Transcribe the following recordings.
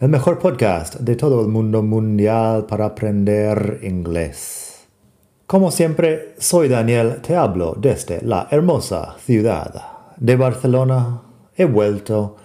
el mejor podcast de todo el mundo mundial para aprender inglés. Como siempre, soy Daniel, te hablo desde la hermosa ciudad de Barcelona. He vuelto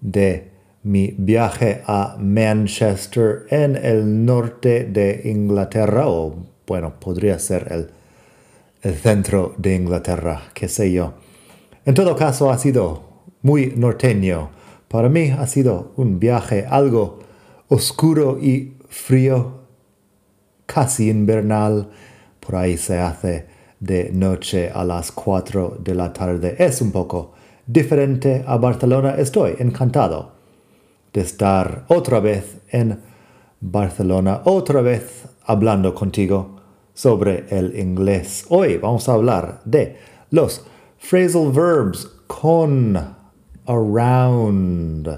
de mi viaje a Manchester en el norte de Inglaterra, o bueno, podría ser el, centro de Inglaterra, qué sé yo. En todo caso, ha sido muy norteño para mí ha sido un viaje algo oscuro y frío, casi invernal. Por ahí se hace de noche a las 4 de la tarde. Es un poco diferente a Barcelona. Estoy encantado de estar otra vez en Barcelona, otra vez hablando contigo sobre el inglés. Hoy vamos a hablar de los phrasal verbs con around.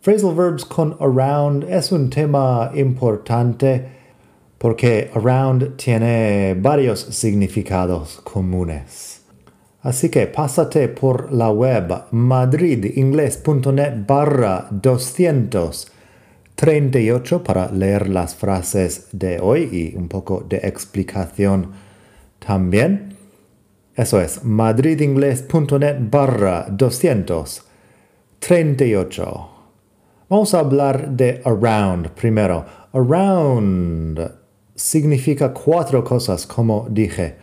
Phrasal verbs con around es un tema importante porque around tiene varios significados comunes. Así que pásate por la web madridingles.net barra 238 para leer las frases de hoy y un poco de explicación también. Eso es madridingles.net barra 238. Vamos a hablar de around primero. Around significa cuatro cosas, como dije.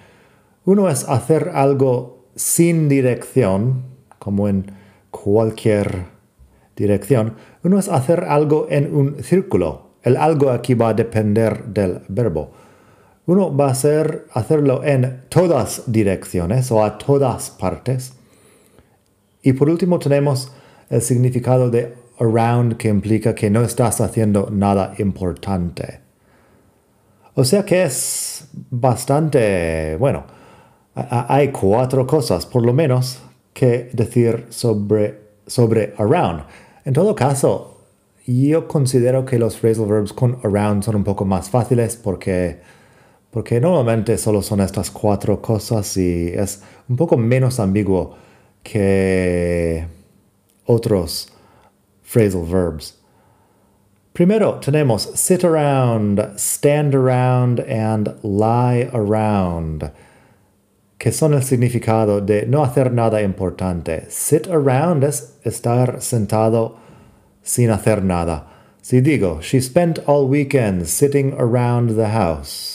Uno es hacer algo sin dirección, como en cualquier dirección. Uno es hacer algo en un círculo. El algo aquí va a depender del verbo uno va a hacer, hacerlo en todas direcciones o a todas partes. Y por último tenemos el significado de around que implica que no estás haciendo nada importante. O sea que es bastante, bueno, hay cuatro cosas por lo menos que decir sobre, sobre around. En todo caso, yo considero que los phrasal verbs con around son un poco más fáciles porque porque normalmente solo son estas cuatro cosas y es un poco menos ambiguo que otros phrasal verbs. Primero tenemos sit around, stand around and lie around, que son el significado de no hacer nada importante. Sit around es estar sentado sin hacer nada. Si digo, she spent all weekend sitting around the house.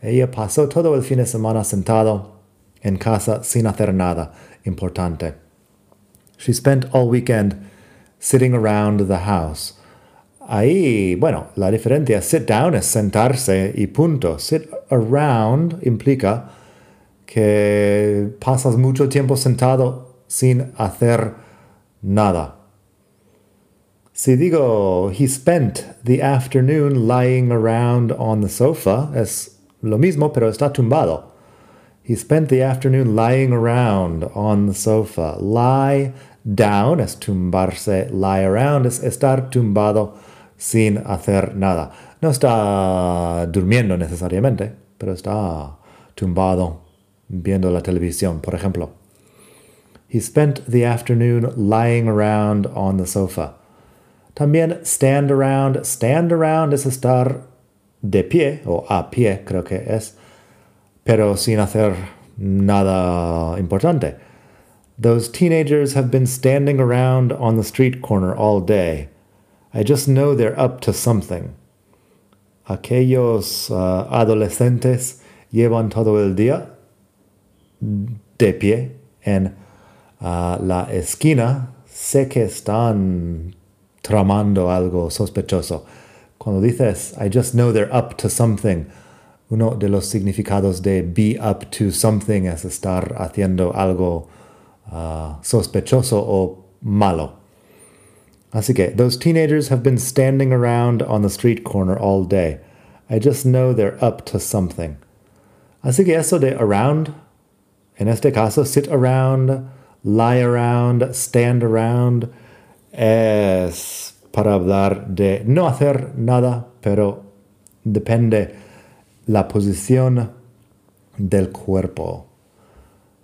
Ella pasó todo el fin de semana sentado en casa sin hacer nada importante. She spent all weekend sitting around the house. Ahí, bueno, la diferencia, sit down es sentarse y punto. Sit around implica que pasas mucho tiempo sentado sin hacer nada. Si digo, he spent the afternoon lying around on the sofa, es lo mismo, pero está tumbado. He spent the afternoon lying around on the sofa. Lie down es tumbarse. Lie around es estar tumbado sin hacer nada. No está durmiendo necesariamente, pero está tumbado viendo la televisión, por ejemplo. He spent the afternoon lying around on the sofa. También stand around. Stand around es estar de pie o a pie creo que es, pero sin hacer nada importante. Those teenagers have been standing around on the street corner all day. I just know they're up to something. Aquellos uh, adolescentes llevan todo el día de pie en uh, la esquina. Sé que están tramando algo sospechoso. Cuando dices, I just know they're up to something, uno de los significados de be up to something es estar haciendo algo uh, sospechoso o malo. Así que, those teenagers have been standing around on the street corner all day. I just know they're up to something. Así que eso de around, en este caso, sit around, lie around, stand around, es para hablar de no hacer nada, pero depende la posición del cuerpo.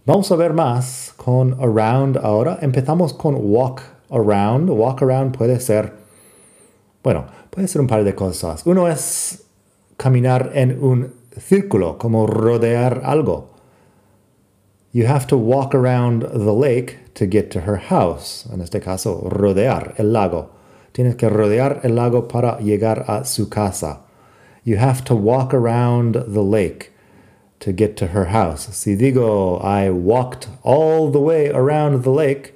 Vamos a ver más con around ahora. Empezamos con walk around. Walk around puede ser, bueno, puede ser un par de cosas. Uno es caminar en un círculo, como rodear algo. You have to walk around the lake to get to her house. En este caso, rodear el lago. Tienes que rodear el lago para llegar a su casa. You have to walk around the lake to get to her house. Si digo, I walked all the way around the lake,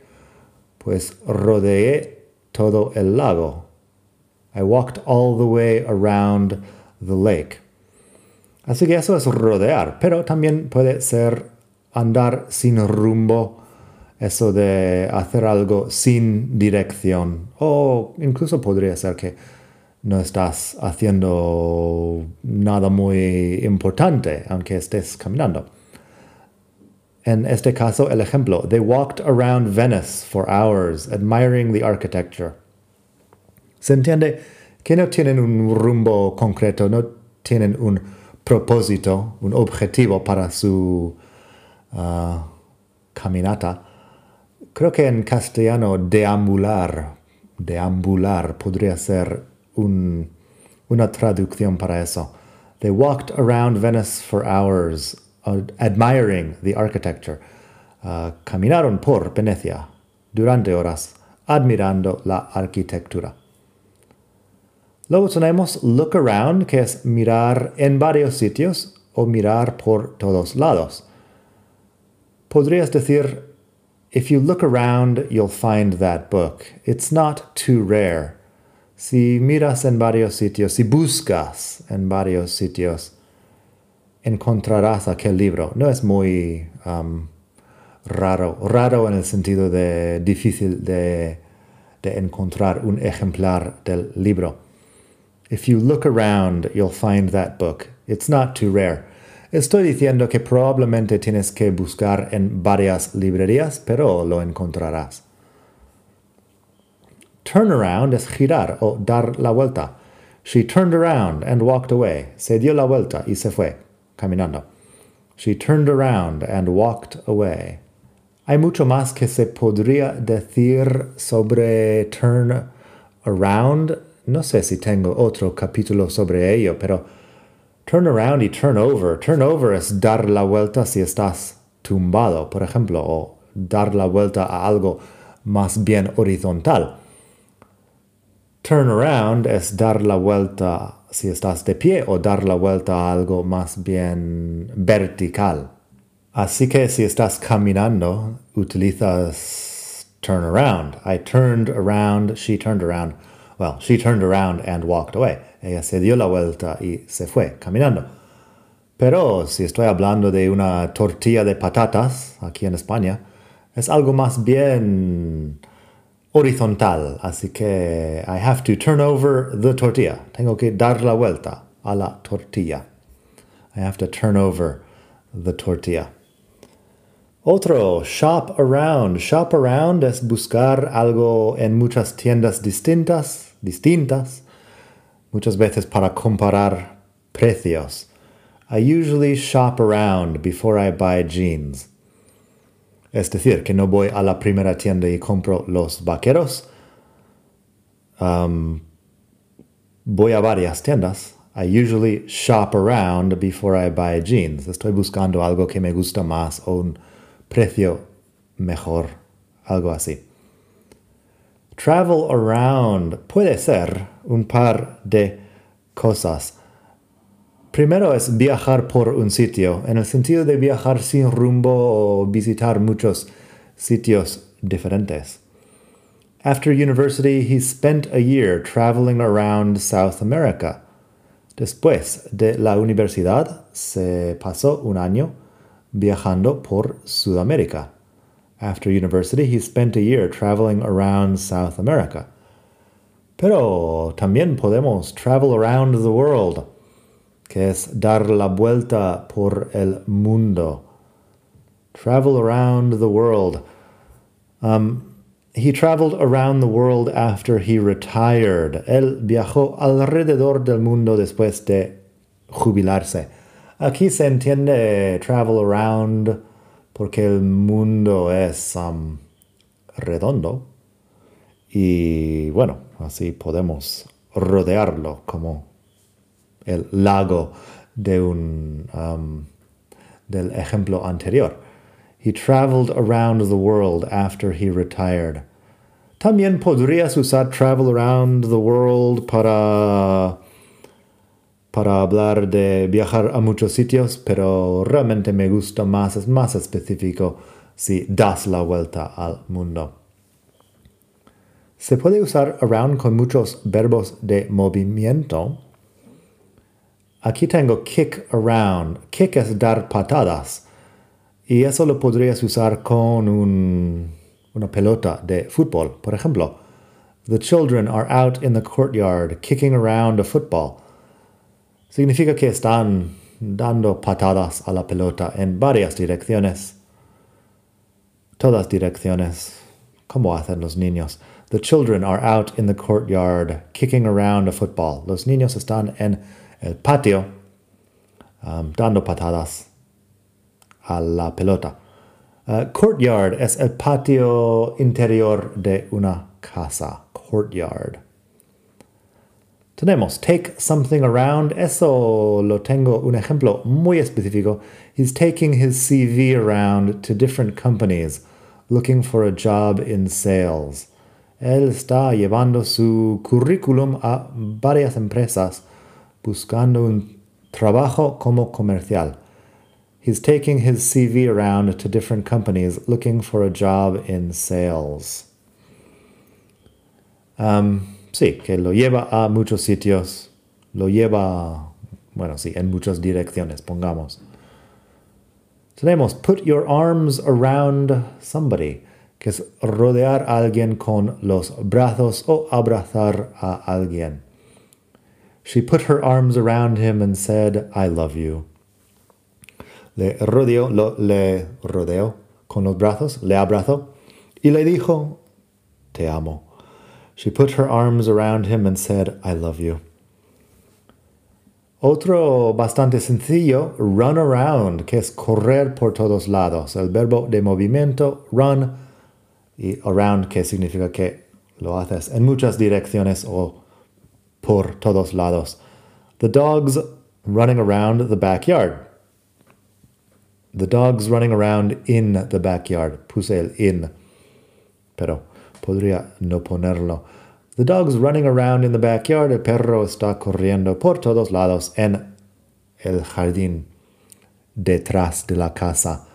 pues rodeé todo el lago. I walked all the way around the lake. Así que eso es rodear, pero también puede ser andar sin rumbo, eso de hacer algo sin dirección, o incluso podría ser que no estás haciendo nada muy importante, aunque estés caminando. En este caso, el ejemplo, they walked around Venice for hours, admiring the architecture. Se entiende que no tienen un rumbo concreto, no tienen un propósito, un objetivo para su uh, caminata. Creo que en castellano deambular, deambular podría ser un, una traducción para eso. They walked around Venice for hours, uh, admiring the architecture. Uh, caminaron por Venecia durante horas, admirando la arquitectura. Luego tenemos look around, que es mirar en varios sitios o mirar por todos lados. Podrías decir, if you look around, you'll find that book. It's not too rare. Si miras en varios sitios, si buscas en varios sitios, encontrarás aquel libro. No es muy um, raro, raro en el sentido de difícil de, de encontrar un ejemplar del libro. If you look around, you'll find that book. It's not too rare. Estoy diciendo que probablemente tienes que buscar en varias librerías, pero lo encontrarás. Turn around es girar o dar la vuelta. She turned around and walked away. Se dio la vuelta y se fue, caminando. She turned around and walked away. Hay mucho más que se podría decir sobre turn around no sé si tengo otro capítulo sobre ello, pero turn around y turn over. Turn over es dar la vuelta si estás tumbado, por ejemplo, o dar la vuelta a algo más bien horizontal. Turn around es dar la vuelta si estás de pie o dar la vuelta a algo más bien vertical. Así que si estás caminando, utilizas turn around. I turned around, she turned around. Well, she turned around and walked away. Ella se dio la vuelta y se fue caminando. Pero si estoy hablando de una tortilla de patatas aquí en España, es algo más bien horizontal. Así que I have to turn over the tortilla. Tengo que dar la vuelta a la tortilla. I have to turn over the tortilla. Otro, shop around. Shop around es buscar algo en muchas tiendas distintas distintas, muchas veces para comparar precios. I usually shop around before I buy jeans. Es decir, que no voy a la primera tienda y compro los vaqueros. Um, voy a varias tiendas. I usually shop around before I buy jeans. Estoy buscando algo que me gusta más o un precio mejor, algo así. Travel around puede ser un par de cosas. Primero es viajar por un sitio, en el sentido de viajar sin rumbo o visitar muchos sitios diferentes. After university, he spent a year traveling around South America. Después de la universidad, se pasó un año viajando por Sudamérica. After university, he spent a year traveling around South America. Pero también podemos travel around the world, que es dar la vuelta por el mundo. Travel around the world. Um, he traveled around the world after he retired. Él viajó alrededor del mundo después de jubilarse. Aquí se entiende travel around porque el mundo es um, redondo y bueno, así podemos rodearlo como el lago de un, um, del ejemplo anterior. He traveled around the world after he retired. También podrías usar travel around the world para, para hablar de viajar a muchos sitios, pero realmente me gusta más, es más específico si das la vuelta al mundo. Se puede usar around con muchos verbos de movimiento. Aquí tengo kick around. Kick es dar patadas. Y eso lo podrías usar con un, una pelota de fútbol. Por ejemplo, the children are out in the courtyard kicking around a football. Significa que están dando patadas a la pelota en varias direcciones. Todas direcciones. ¿Cómo hacen los niños? The children are out in the courtyard kicking around a football. Los niños están en el patio um, dando patadas a la pelota. Uh, courtyard es el patio interior de una casa. Courtyard. Tenemos take something around. Eso lo tengo un ejemplo muy específico. He's taking his CV around to different companies looking for a job in sales. Él está llevando su currículum a varias empresas buscando un trabajo como comercial. He's taking his CV around to different companies looking for a job in sales. Um, sí, que lo lleva a muchos sitios, lo lleva, bueno, sí, en muchas direcciones, pongamos. Tenemos put your arms around somebody que es rodear a alguien con los brazos o abrazar a alguien. She put her arms around him and said, I love you. Le rodeó, lo, le rodeó con los brazos, le abrazó y le dijo, Te amo. She put her arms around him and said, I love you. Otro bastante sencillo, run around, que es correr por todos lados. El verbo de movimiento, run, y around que significa que lo haces en muchas direcciones o por todos lados. The dog's running around the backyard. The dog's running around in the backyard. Puse el in, pero podría no ponerlo. The dog's running around in the backyard. El perro está corriendo por todos lados en el jardín detrás de la casa.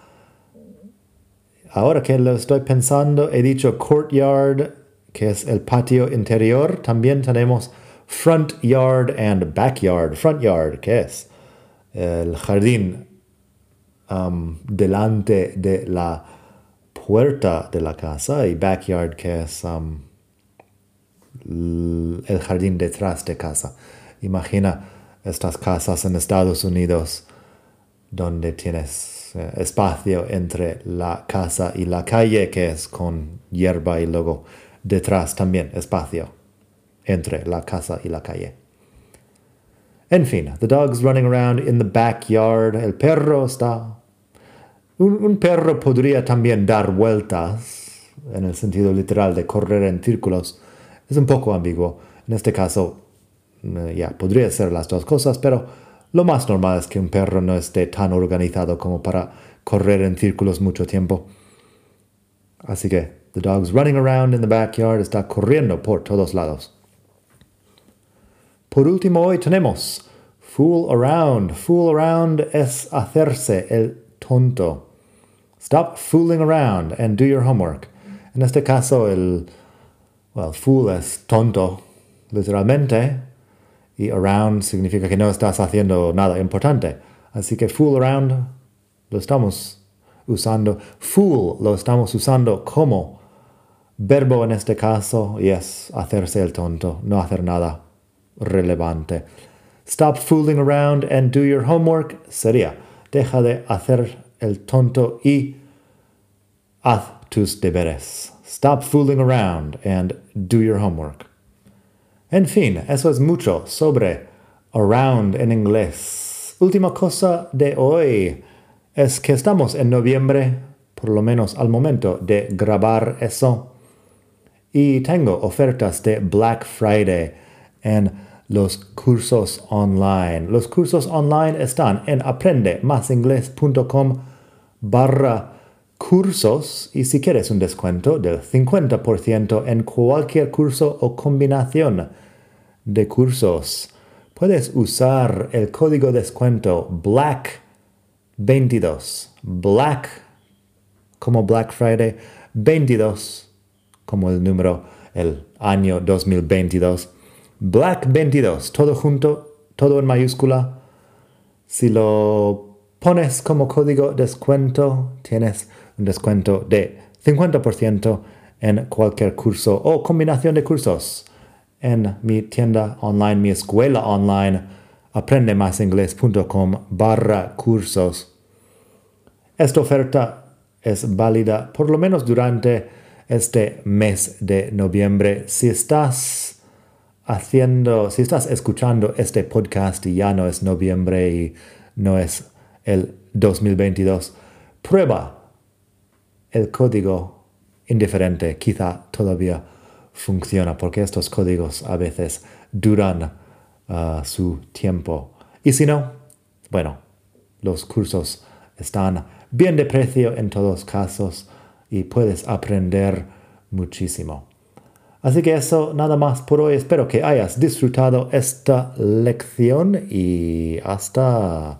Ahora que lo estoy pensando, he dicho courtyard, que es el patio interior. También tenemos front yard and backyard. Front yard, que es el jardín um, delante de la puerta de la casa y backyard, que es um, el jardín detrás de casa. Imagina estas casas en Estados Unidos donde tienes eh, espacio entre la casa y la calle, que es con hierba y luego detrás también espacio entre la casa y la calle. En fin, the dog's running around in the backyard. El perro está... Un, perro podría también dar vueltas, en el sentido literal de correr en círculos. Es un poco ambiguo. En este caso, eh, ya, podría ser las dos cosas, pero lo más normal es que un perro no esté tan organizado como para correr en círculos mucho tiempo. Así que, the dog's running around in the backyard está corriendo por todos lados. Por último, hoy tenemos fool around. Fool around es hacerse el tonto. Stop fooling around and do your homework. En este caso, el well, fool es tonto, literalmente, y around significa que no estás haciendo nada importante. Así que fool around lo estamos usando. Fool lo estamos usando como Verbo en este caso, yes, hacerse el tonto, no hacer nada relevante. Stop fooling around and do your homework sería deja de hacer el tonto y haz tus deberes. Stop fooling around and do your homework. En fin, eso es mucho sobre around en inglés. Última cosa de hoy es que estamos en noviembre, por lo menos al momento de grabar eso. Y tengo ofertas de Black Friday en los cursos online. Los cursos online están en aprendemasingles.com barra cursos y si quieres un descuento del 50% en cualquier curso o combinación de cursos, puedes usar el código descuento BLACK22. Black como Black Friday 22 como el número, el año 2022. Black 22, todo junto, todo en mayúscula. Si lo pones como código descuento, tienes un descuento de 50% en cualquier curso o combinación de cursos en mi tienda online, mi escuela online, aprendemasingles.com barra cursos. Esta oferta es válida por lo menos durante este mes de noviembre. Si estás haciendo, si estás escuchando este podcast y ya no es noviembre y no es el 2022, prueba el código indiferente. Quizá todavía funciona porque estos códigos a veces duran uh, su tiempo. Y si no, bueno, los cursos están bien de precio en todos casos y puedes aprender muchísimo. Así que eso, nada más por hoy. Espero que hayas disfrutado esta lección y hasta